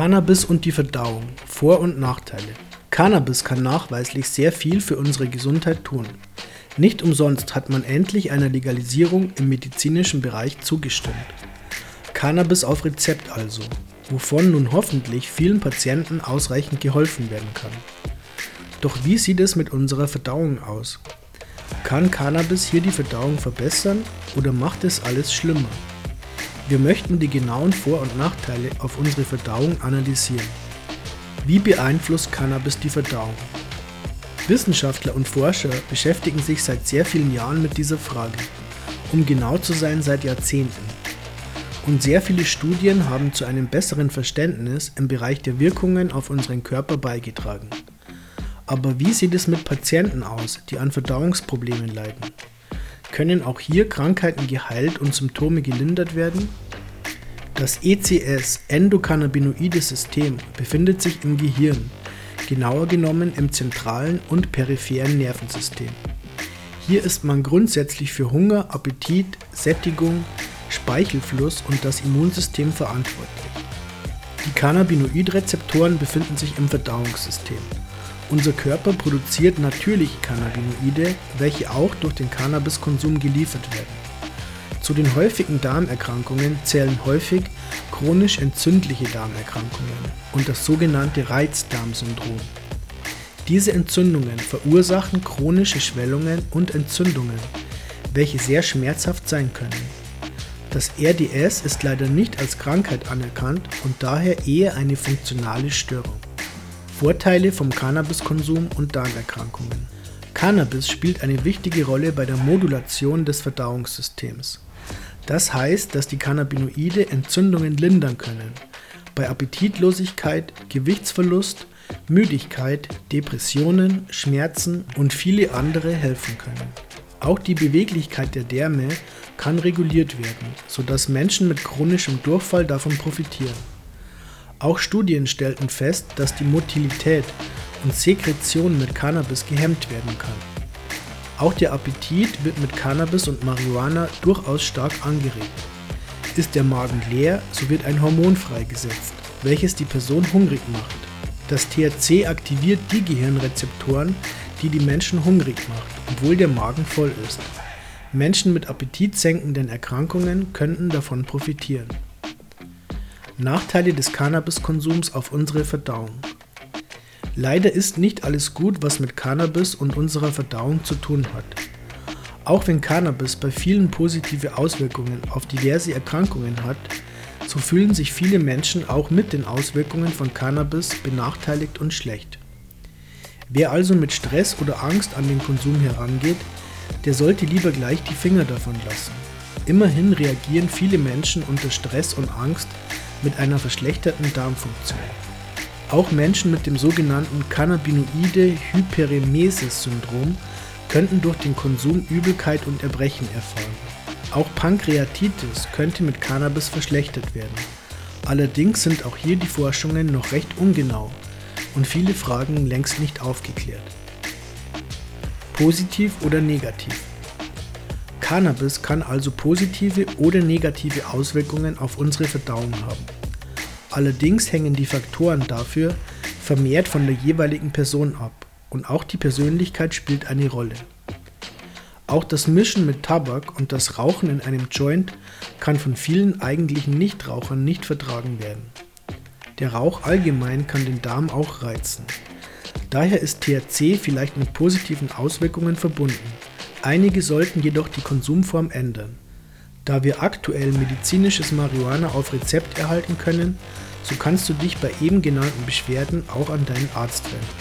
Cannabis und die Verdauung. Vor- und Nachteile. Cannabis kann nachweislich sehr viel für unsere Gesundheit tun. Nicht umsonst hat man endlich einer Legalisierung im medizinischen Bereich zugestimmt. Cannabis auf Rezept also, wovon nun hoffentlich vielen Patienten ausreichend geholfen werden kann. Doch wie sieht es mit unserer Verdauung aus? Kann Cannabis hier die Verdauung verbessern oder macht es alles schlimmer? Wir möchten die genauen Vor- und Nachteile auf unsere Verdauung analysieren. Wie beeinflusst Cannabis die Verdauung? Wissenschaftler und Forscher beschäftigen sich seit sehr vielen Jahren mit dieser Frage, um genau zu sein seit Jahrzehnten. Und sehr viele Studien haben zu einem besseren Verständnis im Bereich der Wirkungen auf unseren Körper beigetragen. Aber wie sieht es mit Patienten aus, die an Verdauungsproblemen leiden? Können auch hier Krankheiten geheilt und Symptome gelindert werden? Das ECS Endokannabinoide System befindet sich im Gehirn, genauer genommen im zentralen und peripheren Nervensystem. Hier ist man grundsätzlich für Hunger, Appetit, Sättigung, Speichelfluss und das Immunsystem verantwortlich. Die Cannabinoidrezeptoren befinden sich im Verdauungssystem. Unser Körper produziert natürliche Cannabinoide, welche auch durch den Cannabiskonsum geliefert werden. Zu den häufigen Darmerkrankungen zählen häufig chronisch entzündliche Darmerkrankungen und das sogenannte Reizdarmsyndrom. Diese Entzündungen verursachen chronische Schwellungen und Entzündungen, welche sehr schmerzhaft sein können. Das RDS ist leider nicht als Krankheit anerkannt und daher eher eine funktionale Störung. Vorteile vom Cannabiskonsum und Darmerkrankungen. Cannabis spielt eine wichtige Rolle bei der Modulation des Verdauungssystems. Das heißt, dass die Cannabinoide Entzündungen lindern können, bei Appetitlosigkeit, Gewichtsverlust, Müdigkeit, Depressionen, Schmerzen und viele andere helfen können. Auch die Beweglichkeit der Därme kann reguliert werden, sodass Menschen mit chronischem Durchfall davon profitieren. Auch Studien stellten fest, dass die Motilität und Sekretion mit Cannabis gehemmt werden kann. Auch der Appetit wird mit Cannabis und Marihuana durchaus stark angeregt. Ist der Magen leer, so wird ein Hormon freigesetzt, welches die Person hungrig macht. Das THC aktiviert die Gehirnrezeptoren, die die Menschen hungrig macht, obwohl der Magen voll ist. Menschen mit appetitsenkenden Erkrankungen könnten davon profitieren. Nachteile des Cannabiskonsums auf unsere Verdauung. Leider ist nicht alles gut, was mit Cannabis und unserer Verdauung zu tun hat. Auch wenn Cannabis bei vielen positive Auswirkungen auf diverse Erkrankungen hat, so fühlen sich viele Menschen auch mit den Auswirkungen von Cannabis benachteiligt und schlecht. Wer also mit Stress oder Angst an den Konsum herangeht, der sollte lieber gleich die Finger davon lassen. Immerhin reagieren viele Menschen unter Stress und Angst mit einer verschlechterten Darmfunktion. Auch Menschen mit dem sogenannten Cannabinoide-Hyperemesis-Syndrom könnten durch den Konsum Übelkeit und Erbrechen erfahren. Auch Pankreatitis könnte mit Cannabis verschlechtert werden. Allerdings sind auch hier die Forschungen noch recht ungenau und viele Fragen längst nicht aufgeklärt. Positiv oder negativ? Cannabis kann also positive oder negative Auswirkungen auf unsere Verdauung haben. Allerdings hängen die Faktoren dafür vermehrt von der jeweiligen Person ab und auch die Persönlichkeit spielt eine Rolle. Auch das Mischen mit Tabak und das Rauchen in einem Joint kann von vielen eigentlichen Nichtrauchern nicht vertragen werden. Der Rauch allgemein kann den Darm auch reizen. Daher ist THC vielleicht mit positiven Auswirkungen verbunden. Einige sollten jedoch die Konsumform ändern. Da wir aktuell medizinisches Marihuana auf Rezept erhalten können, so kannst du dich bei eben genannten Beschwerden auch an deinen Arzt wenden.